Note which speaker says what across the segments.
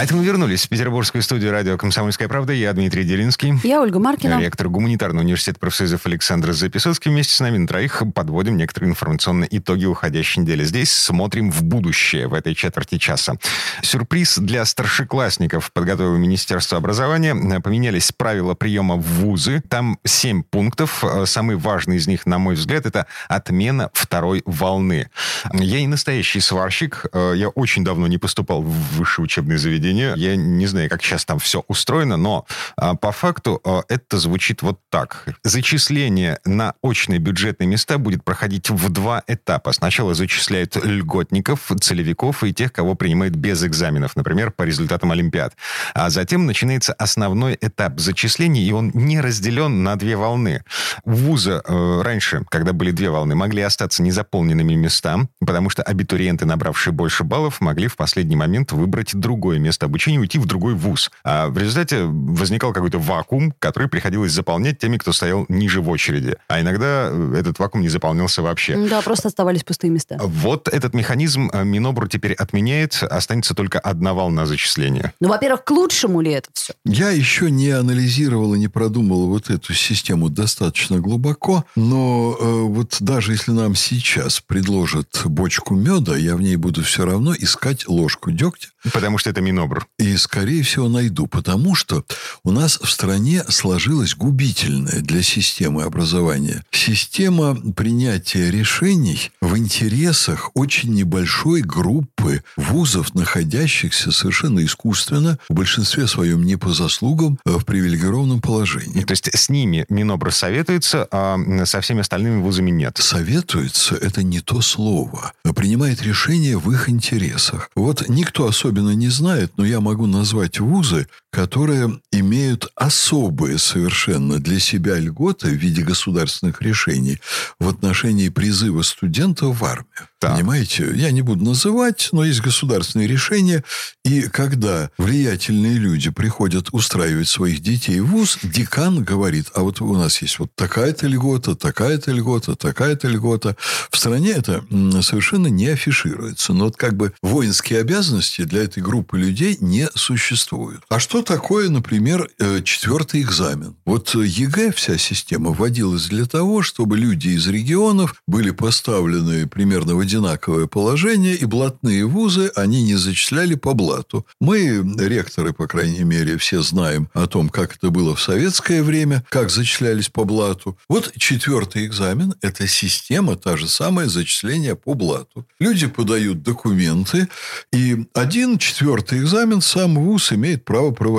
Speaker 1: А это мы вернулись в петербургскую студию радио «Комсомольская правда». Я Дмитрий Делинский.
Speaker 2: Я Ольга Маркина.
Speaker 1: Ректор гуманитарного университета профсоюзов Александр Записоцкий. Вместе с нами на троих подводим некоторые информационные итоги уходящей недели. Здесь смотрим в будущее в этой четверти часа. Сюрприз для старшеклассников подготовило Министерство образования. Поменялись правила приема в вузы. Там семь пунктов. Самый важный из них, на мой взгляд, это отмена второй волны. Я не настоящий сварщик. Я очень давно не поступал в высшее учебное заведение заведения. Я не знаю, как сейчас там все устроено, но а, по факту а, это звучит вот так. Зачисление на очные бюджетные места будет проходить в два этапа. Сначала зачисляют льготников, целевиков и тех, кого принимают без экзаменов, например, по результатам Олимпиад. А затем начинается основной этап зачисления, и он не разделен на две волны. Вузы э, раньше, когда были две волны, могли остаться незаполненными места, потому что абитуриенты, набравшие больше баллов, могли в последний момент выбрать другое место место обучения уйти в другой вуз. А в результате возникал какой-то вакуум, который приходилось заполнять теми, кто стоял ниже в очереди. А иногда э, этот вакуум не заполнялся вообще.
Speaker 2: Да, просто оставались пустые места.
Speaker 1: Вот этот механизм э, Минобр теперь отменяет. Останется только одна волна зачисления.
Speaker 2: Ну, во-первых, к лучшему ли это все?
Speaker 3: Я еще не анализировал и не продумал вот эту систему достаточно глубоко, но э, вот даже если нам сейчас предложат бочку меда, я в ней буду все равно искать ложку дегтя.
Speaker 1: Потому что это Минобр Минобр.
Speaker 3: И, скорее всего, найду, потому что у нас в стране сложилась губительная для системы образования система принятия решений в интересах очень небольшой группы вузов, находящихся совершенно искусственно, в большинстве своем не по заслугам, а в привилегированном положении.
Speaker 1: То есть с ними Минобр советуется, а со всеми остальными вузами нет?
Speaker 3: Советуется – это не то слово. Принимает решение в их интересах. Вот никто особенно не знает, знает, но я могу назвать вузы, которые имеют особые совершенно для себя льготы в виде государственных решений в отношении призыва студентов в армию. Так. Понимаете, я не буду называть, но есть государственные решения, и когда влиятельные люди приходят устраивать своих детей в ВУЗ, декан говорит, а вот у нас есть вот такая-то льгота, такая-то льгота, такая-то льгота. В стране это совершенно не афишируется. Но вот как бы воинские обязанности для этой группы людей не существуют. А что такое, например, э, четвертый экзамен? Вот ЕГЭ, вся система вводилась для того, чтобы люди из регионов были поставлены примерно в одинаковое положение, и блатные вузы они не зачисляли по блату. Мы, ректоры, по крайней мере, все знаем о том, как это было в советское время, как зачислялись по блату. Вот четвертый экзамен – это система, та же самая, зачисления по блату. Люди подают документы, и один четвертый экзамен сам вуз имеет право проводить.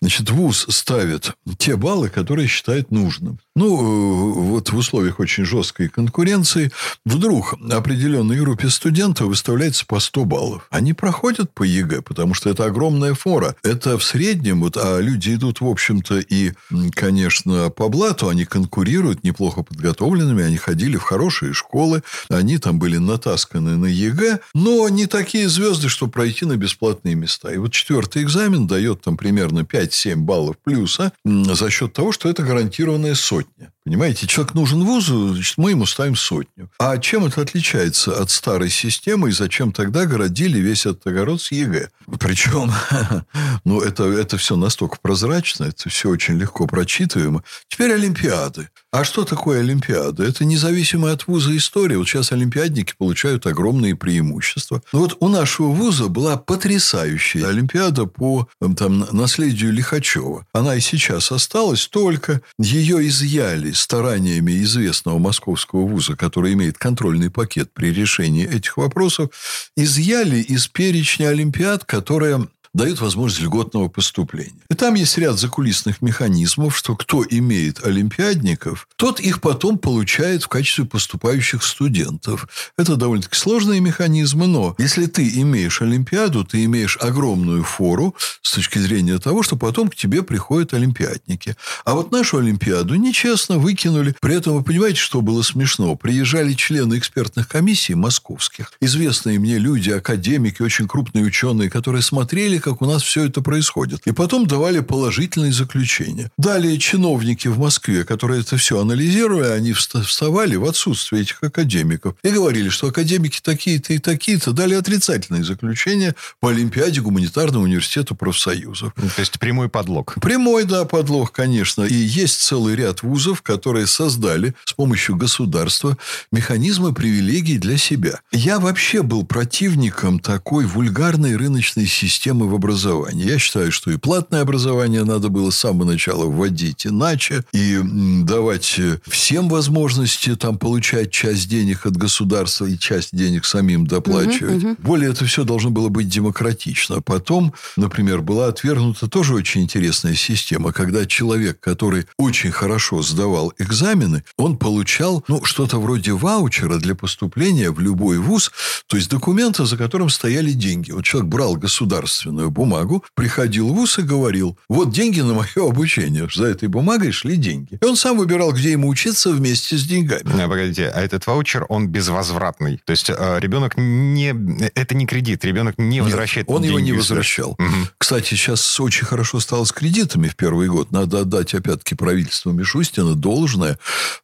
Speaker 3: Значит, вуз ставит те баллы, которые считает нужным. Ну, э, вот в условиях очень жесткой конкуренции вдруг определенной группе студентов выставляется по 100 баллов. Они проходят по ЕГЭ, потому что это огромная фора. Это в среднем, вот, а люди идут, в общем-то, и, конечно, по блату, они конкурируют неплохо подготовленными, они ходили в хорошие школы, они там были натасканы на ЕГЭ, но не такие звезды, чтобы пройти на бесплатные места. И вот четвертый экзамен дает там примерно 5-7 баллов плюса за счет того, что это гарантированная сотня сотня. Понимаете, человек нужен вузу, значит, мы ему ставим сотню. А чем это отличается от старой системы, и зачем тогда городили весь этот огород с ЕГЭ? Причем, ну, это, это все настолько прозрачно, это все очень легко прочитываемо. Теперь Олимпиады. А что такое Олимпиада? Это независимая от вуза история. Вот сейчас олимпиадники получают огромные преимущества. Но вот у нашего вуза была потрясающая Олимпиада по там, наследию Лихачева. Она и сейчас осталась, только ее изъяли стараниями известного московского вуза, который имеет контрольный пакет при решении этих вопросов, изъяли из перечня Олимпиад, которые дают возможность льготного поступления. И там есть ряд закулисных механизмов, что кто имеет олимпиадников, тот их потом получает в качестве поступающих студентов. Это довольно-таки сложные механизмы, но если ты имеешь олимпиаду, ты имеешь огромную фору с точки зрения того, что потом к тебе приходят олимпиадники. А вот нашу олимпиаду нечестно выкинули. При этом вы понимаете, что было смешно? Приезжали члены экспертных комиссий московских, известные мне люди, академики, очень крупные ученые, которые смотрели, как у нас все это происходит. И потом давали положительные заключения. Далее чиновники в Москве, которые это все анализировали, они вставали в отсутствие этих академиков и говорили, что академики такие-то и такие-то дали отрицательные заключения по Олимпиаде Гуманитарного университета профсоюзов.
Speaker 1: Ну, то есть прямой подлог.
Speaker 3: Прямой, да, подлог, конечно. И есть целый ряд вузов, которые создали с помощью государства механизмы привилегий для себя. Я вообще был противником такой вульгарной рыночной системы в образовании. Я считаю, что и платное образование надо было с самого начала вводить иначе, и давать всем возможности там получать часть денег от государства и часть денег самим доплачивать. Угу, угу. Более это все должно было быть демократично. Потом, например, была отвергнута тоже очень интересная система, когда человек, который очень хорошо сдавал экзамены, он получал ну, что-то вроде ваучера для поступления в любой вуз, то есть документа, за которым стояли деньги. Вот человек брал государственную бумагу, приходил в вуз и говорил, вот деньги на мое обучение. За этой бумагой шли деньги. И он сам выбирал, где ему учиться вместе с деньгами.
Speaker 1: А, погодите, а этот ваучер, он безвозвратный? То есть э, ребенок не... Это не кредит, ребенок не возвращает
Speaker 3: Нет, он
Speaker 1: деньги
Speaker 3: его не возвращал. Угу. Кстати, сейчас очень хорошо стало с кредитами в первый год. Надо отдать, опять-таки, правительству Мишустина должное.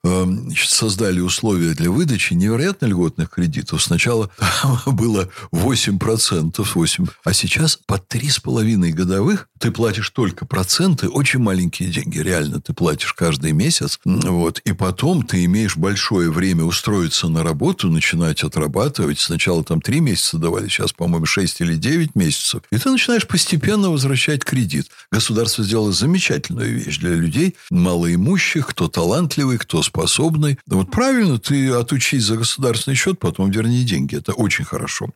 Speaker 3: Эм, создали условия для выдачи невероятно льготных кредитов. Сначала было 8%, 8, а сейчас по 3,5 годовых ты платишь только проценты, очень маленькие деньги, реально ты платишь каждый месяц. Вот, и потом ты имеешь большое время устроиться на работу, начинать отрабатывать. Сначала там 3 месяца давали, сейчас, по-моему, 6 или 9 месяцев. И ты начинаешь постепенно возвращать кредит. Государство сделало замечательную вещь для людей, малоимущих, кто талантливый, кто способный. Вот правильно, ты отучись за государственный счет, потом верни деньги. Это очень хорошо.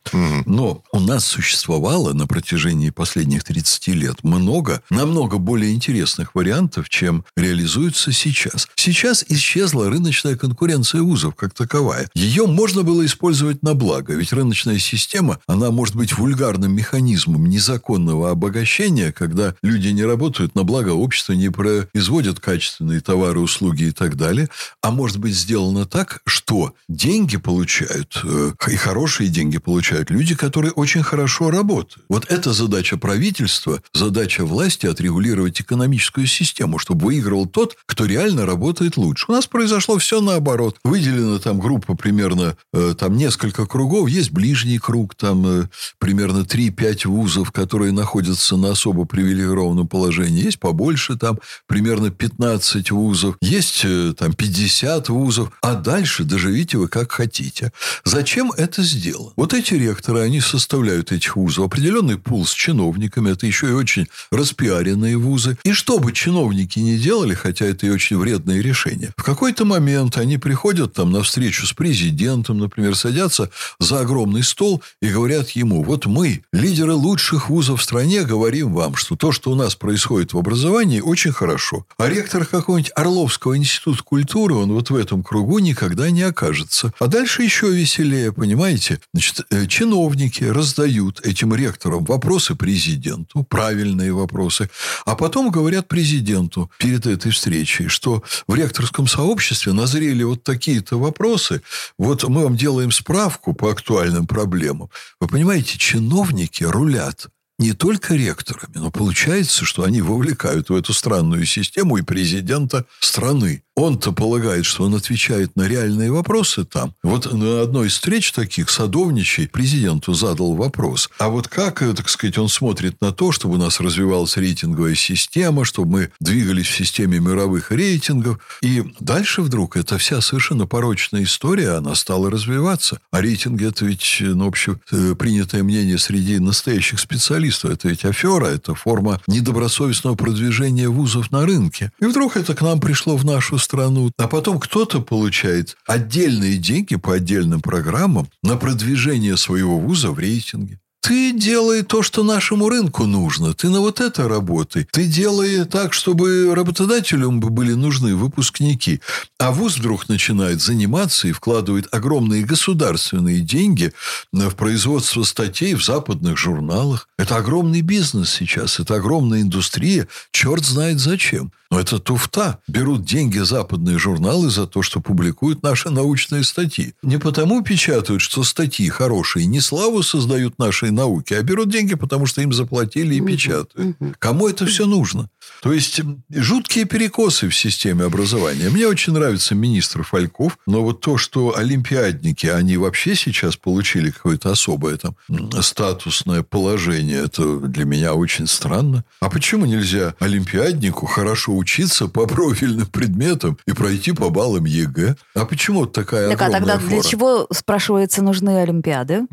Speaker 3: Но у нас существовало на протяжении последних 30 лет много, намного более интересных вариантов, чем реализуются сейчас. Сейчас исчезла рыночная конкуренция вузов как таковая. Ее можно было использовать на благо, ведь рыночная система, она может быть вульгарным механизмом незаконного обогащения, когда люди не работают на благо общества, не производят качественные товары, услуги и так далее, а может быть сделано так, что деньги получают, э, и хорошие деньги получают люди, которые очень хорошо работают. Вот это задача правительства, задача власти отрегулировать экономическую систему, чтобы выигрывал тот, кто реально работает лучше. У нас произошло все наоборот. Выделена там группа примерно, э, там несколько кругов, есть ближний круг, там э, примерно 3-5 вузов, которые находятся на особо привилегированном положении, есть побольше, там примерно 15 вузов, есть э, там 50 вузов, а дальше доживите вы как хотите. Зачем это сделано? Вот эти ректоры, они составляют этих вузов определенный пул чиновниками, это еще и очень распиаренные вузы. И что бы чиновники не делали, хотя это и очень вредное решение, в какой-то момент они приходят там на встречу с президентом, например, садятся за огромный стол и говорят ему, вот мы, лидеры лучших вузов в стране, говорим вам, что то, что у нас происходит в образовании, очень хорошо. А ректор какого-нибудь Орловского института культуры, он вот в этом кругу никогда не окажется. А дальше еще веселее, понимаете? Значит, э, чиновники раздают этим ректорам вопросы президенту, правильные вопросы, а потом говорят президенту перед этой встречей, что в ректорском сообществе назрели вот такие-то вопросы, вот мы вам делаем справку по актуальным проблемам. Вы понимаете, чиновники рулят не только ректорами, но получается, что они вовлекают в эту странную систему и президента страны. Он-то полагает, что он отвечает на реальные вопросы там. Вот на одной из встреч таких садовничий президенту задал вопрос. А вот как, э, так сказать, он смотрит на то, чтобы у нас развивалась рейтинговая система, чтобы мы двигались в системе мировых рейтингов. И дальше вдруг эта вся совершенно порочная история, она стала развиваться. А рейтинги – это ведь, ну, общепринятое мнение среди настоящих специалистов. Это ведь афера, это форма недобросовестного продвижения вузов на рынке. И вдруг это к нам пришло в нашу страну. А потом кто-то получает отдельные деньги по отдельным программам на продвижение своего вуза в рейтинге. Ты делай то, что нашему рынку нужно. Ты на вот это работай. Ты делай так, чтобы работодателям были нужны выпускники. А вуз вдруг начинает заниматься и вкладывает огромные государственные деньги в производство статей в западных журналах. Это огромный бизнес сейчас. Это огромная индустрия. Черт знает зачем. Но это туфта. Берут деньги западные журналы за то, что публикуют наши научные статьи. Не потому печатают, что статьи хорошие, не славу создают нашей науки, а берут деньги, потому что им заплатили и печатают. Кому это все нужно? То есть жуткие перекосы в системе образования. Мне очень нравится министр Фальков, но вот то, что олимпиадники, они вообще сейчас получили какое-то особое там статусное положение, это для меня очень странно. А почему нельзя олимпиаднику хорошо учиться по профильным предметам и пройти по баллам ЕГЭ? А почему такая так, огромная
Speaker 2: а тогда
Speaker 3: фора?
Speaker 2: для чего, спрашивается, нужны Олимпиады?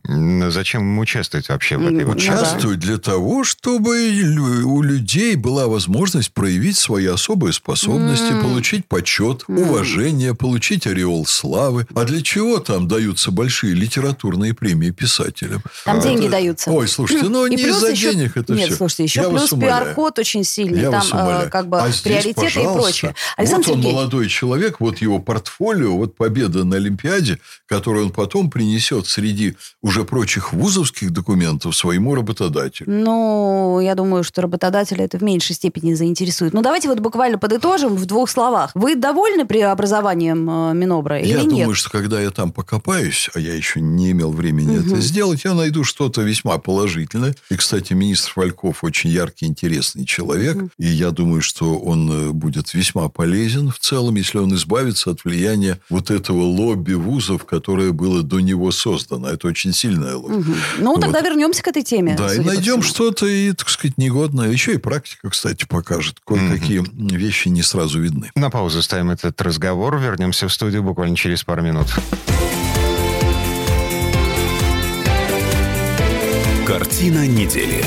Speaker 1: Зачем ему участвовать вообще в этой вот
Speaker 3: Участвовать для того, чтобы у людей была возможность проявить свои особые способности, mm. получить почет, mm. уважение, получить ореол славы. А для чего там даются большие литературные премии писателям?
Speaker 2: Там а, деньги это... даются.
Speaker 3: Ой, слушайте, ну не из-за еще... денег это
Speaker 2: Нет,
Speaker 3: все.
Speaker 2: слушайте, еще Я плюс пиар-код очень сильный.
Speaker 3: Я
Speaker 2: там
Speaker 3: э,
Speaker 2: как бы
Speaker 3: а
Speaker 2: приоритеты
Speaker 3: здесь,
Speaker 2: и прочее.
Speaker 3: Александр вот он Сергеевич. молодой человек, вот его портфолио, вот победа на Олимпиаде, которую он потом принесет среди уже прочих вузовских документов своему работодателю.
Speaker 2: Ну, я думаю, что работодателя это в меньшей степени заинтересует. Ну, давайте вот буквально подытожим в двух словах. Вы довольны преобразованием э, Минобра или
Speaker 3: я
Speaker 2: нет?
Speaker 3: Я думаю, что когда я там покопаюсь, а я еще не имел времени угу. это сделать, я найду что-то весьма положительное. И, кстати, министр Фальков очень яркий, интересный человек. Угу. И я думаю, что он э, будет весьма полезен в целом, если он избавится от влияния вот этого лобби вузов, которое было до него создано. Это очень сильное лобби. Угу.
Speaker 2: Ну, вот. тогда вернемся к этой теме.
Speaker 3: Да, и найдем что-то, и, так сказать, негодное. Еще и практика, кстати, покажет. Кое-какие угу. вещи не сразу видны.
Speaker 1: На паузу ставим этот разговор. Вернемся в студию буквально через пару минут.
Speaker 4: Картина недели.